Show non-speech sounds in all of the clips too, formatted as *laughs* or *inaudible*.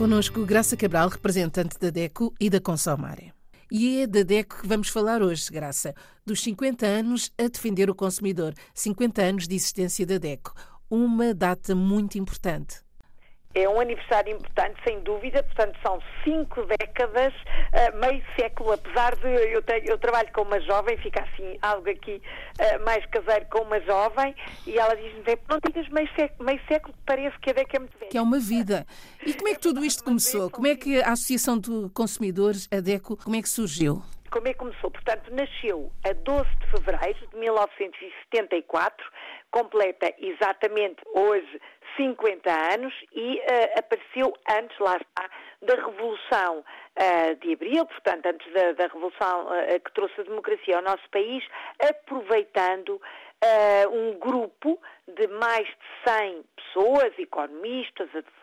Conosco Graça Cabral, representante da DECO e da Consomare. E é da DECO que vamos falar hoje, Graça, dos 50 anos a defender o consumidor, 50 anos de existência da DECO, uma data muito importante. É um aniversário importante, sem dúvida, portanto são cinco décadas, uh, meio século, apesar de eu, tenho, eu trabalho com uma jovem, fica assim algo aqui uh, mais caseiro com uma jovem, e ela diz-me, não digas meio século, meio século, parece que a década é muito velha. Que é uma vida. E como é que tudo isto começou? Como é que a Associação de Consumidores, a DECO, como é que surgiu? Como é que começou? Portanto, nasceu a 12 de fevereiro de 1974, completa exatamente hoje 50 anos e uh, apareceu antes, lá está, da Revolução uh, de Abril, portanto, antes da, da Revolução uh, que trouxe a democracia ao nosso país, aproveitando um grupo de mais de 100 pessoas, economistas, advogados,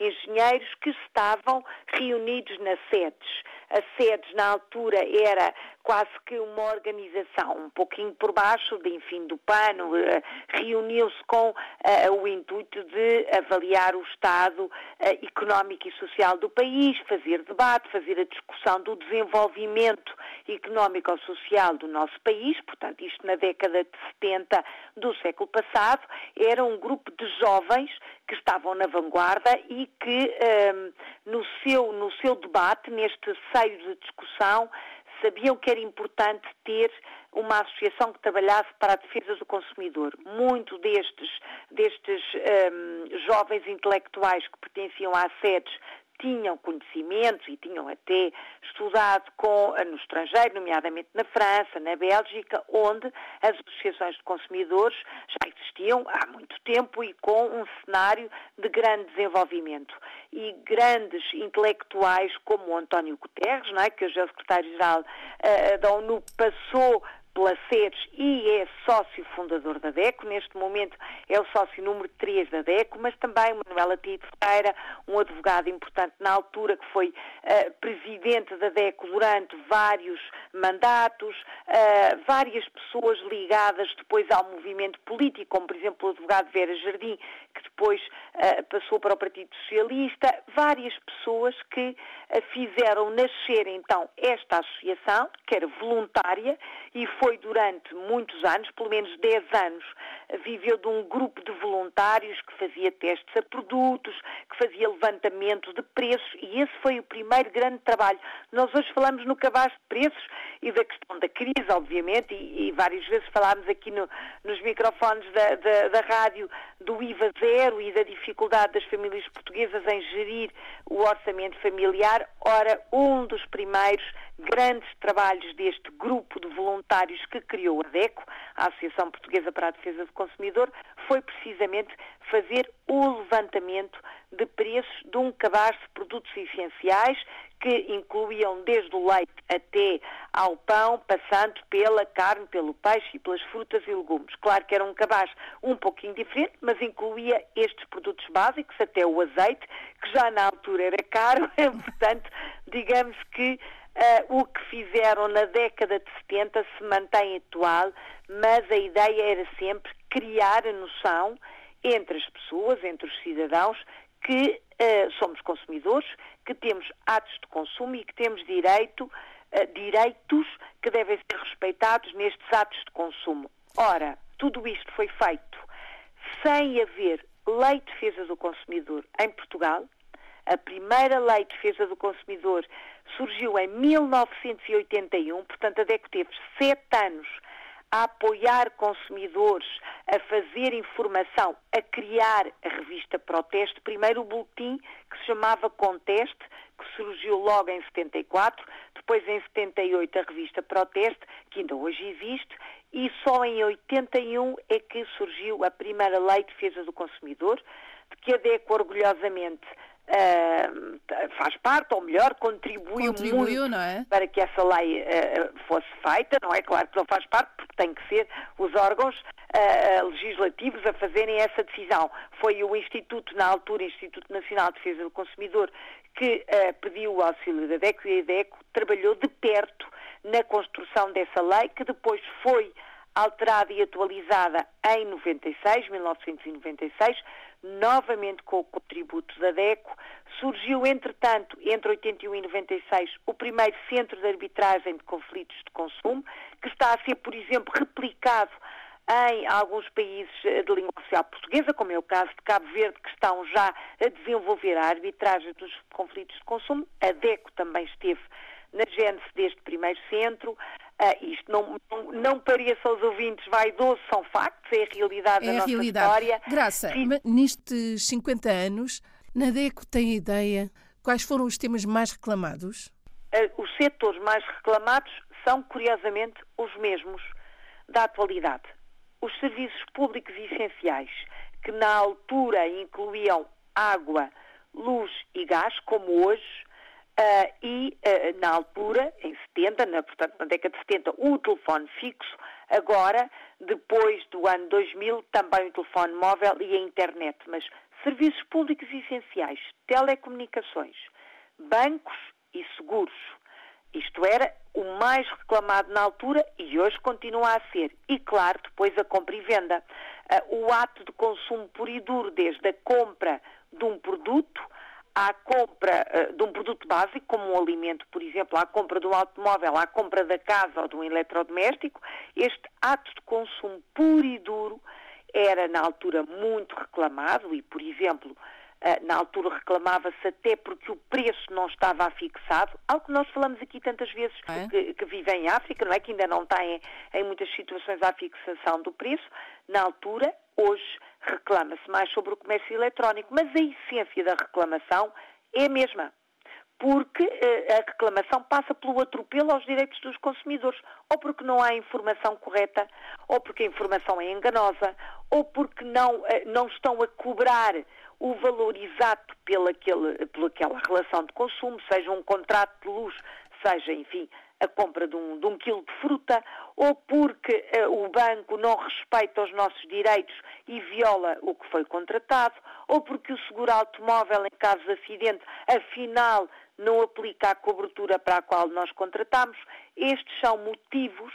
engenheiros, que estavam reunidos nas sedes. A SEDES na altura era quase que uma organização um pouquinho por baixo, de, enfim, do pano, uh, reuniu-se com uh, o intuito de avaliar o estado uh, económico e social do país, fazer debate, fazer a discussão do desenvolvimento económico-social do nosso país, portanto, isto na década de 70 do século passado, era um grupo de jovens que estavam na vanguarda e que um, no, seu, no seu debate, neste seio de discussão, sabiam que era importante ter uma associação que trabalhasse para a defesa do consumidor. Muito destes, destes um, jovens intelectuais que pertenciam às sedes tinham conhecimentos e tinham até estudado com, no estrangeiro, nomeadamente na França, na Bélgica, onde as associações de consumidores já existiam há muito tempo e com um cenário de grande desenvolvimento. E grandes intelectuais como António Guterres, não é, que hoje é o secretário-geral uh, da ONU, passou Placeres e é sócio fundador da DECO. Neste momento é o sócio número 3 da DECO, mas também Manuela Tito Ferreira, um advogado importante na altura, que foi uh, presidente da DECO durante vários mandatos, uh, várias pessoas ligadas depois ao movimento político, como por exemplo o advogado Vera Jardim, que depois passou para o Partido Socialista, várias pessoas que fizeram nascer então esta associação, que era voluntária e foi durante muitos anos, pelo menos 10 anos, viveu de um grupo de voluntários que fazia testes a produtos, que fazia levantamento de preços e esse foi o primeiro grande trabalho. Nós hoje falamos no cabaz de preços e da questão da crise, obviamente, e, e várias vezes falámos aqui no, nos microfones da, da, da rádio do IVA zero e da dificuldade das famílias portuguesas em gerir o orçamento familiar. Ora, um dos primeiros grandes trabalhos deste grupo de voluntários que criou a DECO, a Associação Portuguesa para a Defesa do Consumidor, foi precisamente fazer o levantamento de preços de um cabaz de produtos essenciais que incluíam desde o leite até ao pão, passando pela carne, pelo peixe e pelas frutas e legumes. Claro que era um cabaz um pouquinho diferente, mas incluía estes produtos básicos, até o azeite, que já na altura era caro, *laughs* portanto, digamos que Uh, o que fizeram na década de 70 se mantém atual, mas a ideia era sempre criar a noção entre as pessoas, entre os cidadãos, que uh, somos consumidores, que temos atos de consumo e que temos direito, uh, direitos que devem ser respeitados nestes atos de consumo. Ora, tudo isto foi feito sem haver lei de defesa do consumidor em Portugal. A primeira lei de defesa do consumidor surgiu em 1981, portanto a DECO teve sete anos a apoiar consumidores, a fazer informação, a criar a revista Proteste, primeiro o boletim que se chamava Conteste, que surgiu logo em 74, depois em 78 a revista Proteste, que ainda hoje existe, e só em 81 é que surgiu a primeira Lei de Defesa do Consumidor, de que a DECO orgulhosamente Uh, faz parte, ou melhor, contribuiu, contribuiu muito é? para que essa lei uh, fosse feita. Não é claro que não faz parte, porque tem que ser os órgãos uh, legislativos a fazerem essa decisão. Foi o Instituto, na altura, Instituto Nacional de Defesa do Consumidor, que pediu o auxílio da DECO e a DECO trabalhou de perto na construção dessa lei, que depois foi alterada e atualizada em 96, 1996, novamente com o contributo da DECO. Surgiu, entretanto, entre 81 e 96, o primeiro centro de arbitragem de conflitos de consumo, que está a ser, por exemplo, replicado em alguns países de língua oficial portuguesa, como é o caso de Cabo Verde, que estão já a desenvolver a arbitragem dos conflitos de consumo. A DECO também esteve na gênese deste primeiro centro. Uh, isto não, não, não pareça aos ouvintes vaidoso, são factos, é a realidade é da nossa realidade. história. Graça, nestes 50 anos, na DECO tem ideia quais foram os temas mais reclamados? Uh, os setores mais reclamados são, curiosamente, os mesmos da atualidade. Os serviços públicos essenciais, que na altura incluíam água, luz e gás, como hoje, Uh, e uh, na altura, em 70, na, portanto na década de 70, o telefone fixo, agora, depois do ano 2000, também o telefone móvel e a internet, mas serviços públicos essenciais, telecomunicações, bancos e seguros. Isto era o mais reclamado na altura e hoje continua a ser. E claro, depois a compra e venda. Uh, o ato de consumo puro e duro, desde a compra de um produto à compra uh, de um produto básico, como um alimento, por exemplo, à compra um automóvel, à compra da casa ou de um eletrodoméstico, este ato de consumo puro e duro era na altura muito reclamado e, por exemplo, uh, na altura reclamava-se até porque o preço não estava afixado, algo que nós falamos aqui tantas vezes é? que, que vivem em África, não é? Que ainda não tem em muitas situações a fixação do preço. Na altura, hoje, reclama-se mais sobre o comércio eletrónico, mas a essência da reclamação é a mesma. Porque uh, a reclamação passa pelo atropelo aos direitos dos consumidores, ou porque não há informação correta, ou porque a informação é enganosa, ou porque não, uh, não estão a cobrar o valor exato pela, pela aquela relação de consumo, seja um contrato de luz, seja, enfim, a compra de um, de um quilo de fruta, ou porque uh, o banco não respeita os nossos direitos e viola o que foi contratado, ou porque o seguro automóvel, em caso de acidente, afinal não aplica a cobertura para a qual nós contratamos. Estes são motivos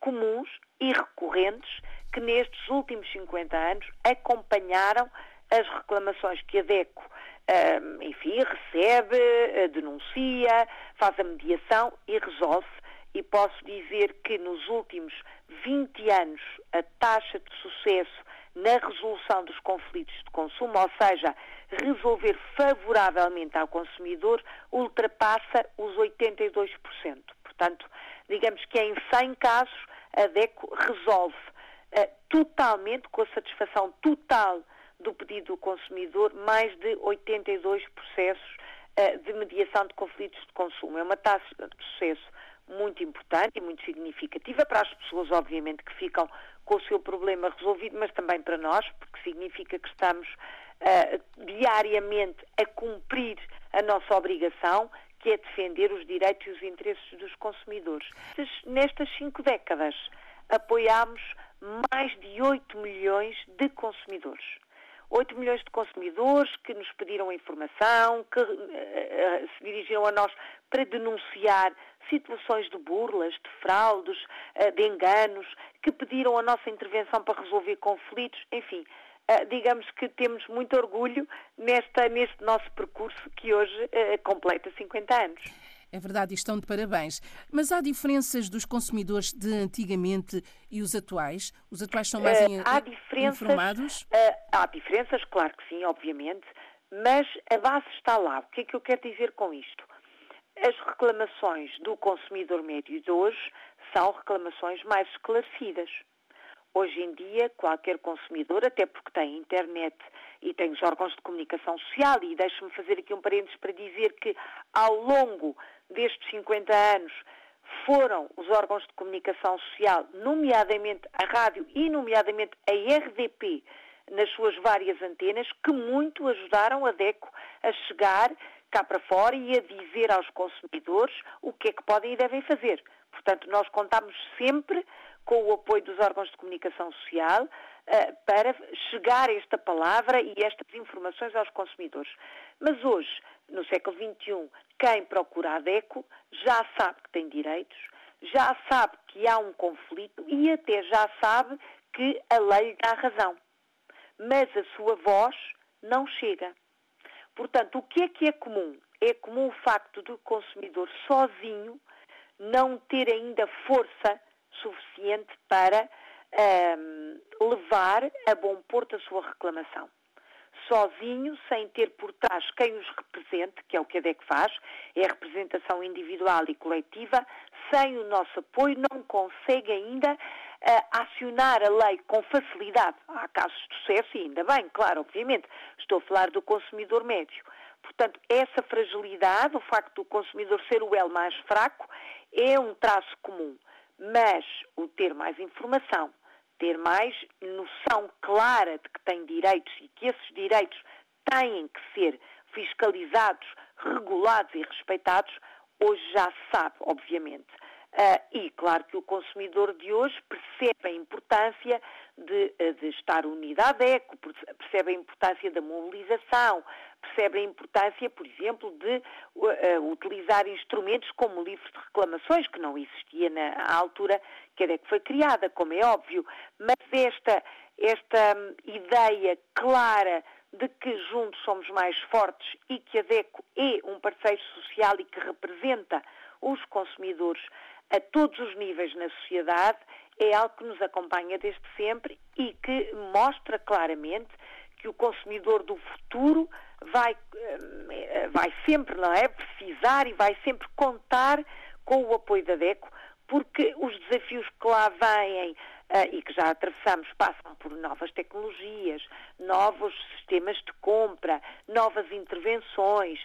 comuns e recorrentes que nestes últimos 50 anos acompanharam as reclamações que a DECO enfim, recebe, eh, denuncia, faz a mediação e resolve. E posso dizer que nos últimos 20 anos a taxa de sucesso na resolução dos conflitos de consumo, ou seja, resolver favoravelmente ao consumidor, ultrapassa os 82%. Portanto, digamos que em 100 casos a DECO resolve uh, totalmente, com a satisfação total do pedido do consumidor mais de 82 processos uh, de mediação de conflitos de consumo. É uma taxa de sucesso muito importante e muito significativa para as pessoas, obviamente, que ficam com o seu problema resolvido, mas também para nós, porque significa que estamos uh, diariamente a cumprir a nossa obrigação, que é defender os direitos e os interesses dos consumidores. Nestas cinco décadas, apoiámos mais de 8 milhões de consumidores. 8 milhões de consumidores que nos pediram informação, que uh, se dirigiram a nós para denunciar situações de burlas, de fraudes, uh, de enganos, que pediram a nossa intervenção para resolver conflitos, enfim. Digamos que temos muito orgulho nesta, neste nosso percurso que hoje completa 50 anos. É verdade, estão de parabéns. Mas há diferenças dos consumidores de antigamente e os atuais? Os atuais são mais uh, há informados? Uh, há diferenças, claro que sim, obviamente, mas a base está lá. O que é que eu quero dizer com isto? As reclamações do consumidor médio de hoje são reclamações mais esclarecidas. Hoje em dia, qualquer consumidor, até porque tem internet e tem os órgãos de comunicação social, e deixe-me fazer aqui um parênteses para dizer que ao longo destes 50 anos foram os órgãos de comunicação social, nomeadamente a rádio e nomeadamente a RDP, nas suas várias antenas, que muito ajudaram a DECO a chegar cá para fora e a dizer aos consumidores o que é que podem e devem fazer. Portanto, nós contamos sempre com o apoio dos órgãos de comunicação social uh, para chegar esta palavra e estas informações aos consumidores. Mas hoje, no século XXI, quem procura a DECO já sabe que tem direitos, já sabe que há um conflito e até já sabe que a lei lhe dá razão. Mas a sua voz não chega. Portanto, o que é que é comum? É comum o facto do consumidor sozinho não ter ainda força suficiente para um, levar a bom porto a sua reclamação. Sozinho, sem ter por trás quem os represente, que é o que a DEC faz, é a representação individual e coletiva, sem o nosso apoio não consegue ainda uh, acionar a lei com facilidade. Há casos de sucesso e ainda bem, claro, obviamente. Estou a falar do consumidor médio. Portanto, essa fragilidade, o facto do consumidor ser o elo mais fraco, é um traço comum. Mas o ter mais informação, ter mais noção clara de que tem direitos e que esses direitos têm que ser fiscalizados, regulados e respeitados, hoje já sabe, obviamente. Uh, e claro que o consumidor de hoje percebe a importância de, eh, de estar unido à DECO, percebe a importância da mobilização, percebe a importância, por exemplo, de uh, utilizar instrumentos como o livro de reclamações, que não existia na altura que a DECO foi criada, como é óbvio, mas esta, esta um, ideia clara de que juntos somos mais fortes e que a DECO é um parceiro social e que representa os consumidores a todos os níveis na sociedade, é algo que nos acompanha desde sempre e que mostra claramente que o consumidor do futuro vai, eh, vai sempre, não é, precisar e vai sempre contar com o apoio da DECO, porque os desafios que lá vêm uh, e que já atravessamos passam por novas tecnologias, novos sistemas de compra, novas intervenções,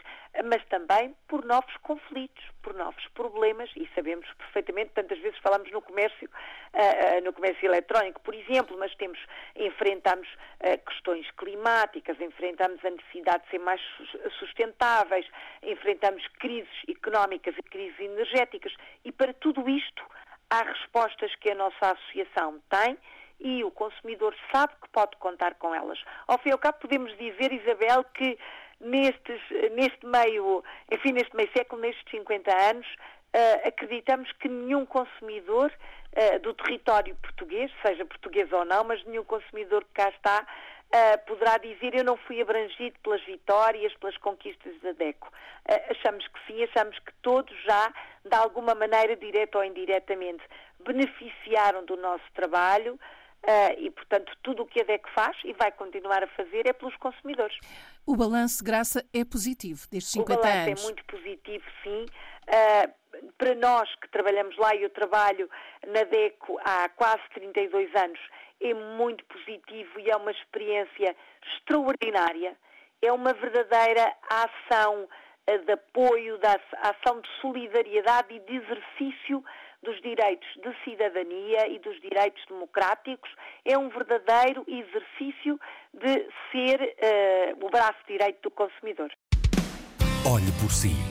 mas também por novos conflitos, por novos problemas e sabemos perfeitamente, tantas vezes falamos no comércio, uh, uh, no comércio eletrónico, por exemplo, mas temos, enfrentamos questões climáticas, enfrentamos a necessidade de ser mais sustentáveis, enfrentamos crises económicas e crises energéticas e para tudo isto há respostas que a nossa associação tem e o consumidor sabe que pode contar com elas. Ao fim e ao cabo, podemos dizer, Isabel, que nestes, neste meio, enfim, neste meio século, nestes 50 anos, uh, acreditamos que nenhum consumidor uh, do território português, seja português ou não, mas nenhum consumidor que cá está, uh, poderá dizer eu não fui abrangido pelas vitórias, pelas conquistas da DECO. Uh, achamos que sim, achamos que todos já, de alguma maneira, direta ou indiretamente, beneficiaram do nosso trabalho. Uh, e, portanto, tudo o que a DEC faz e vai continuar a fazer é pelos consumidores. O balanço, Graça, é positivo destes 50 anos? O balanço anos. é muito positivo, sim. Uh, para nós que trabalhamos lá, e eu trabalho na DECO há quase 32 anos, é muito positivo e é uma experiência extraordinária. É uma verdadeira ação eh, de apoio, da ação de solidariedade e de exercício dos direitos de cidadania e dos direitos democráticos. É um verdadeiro exercício de ser uh, o braço direito do consumidor. Olhe por si.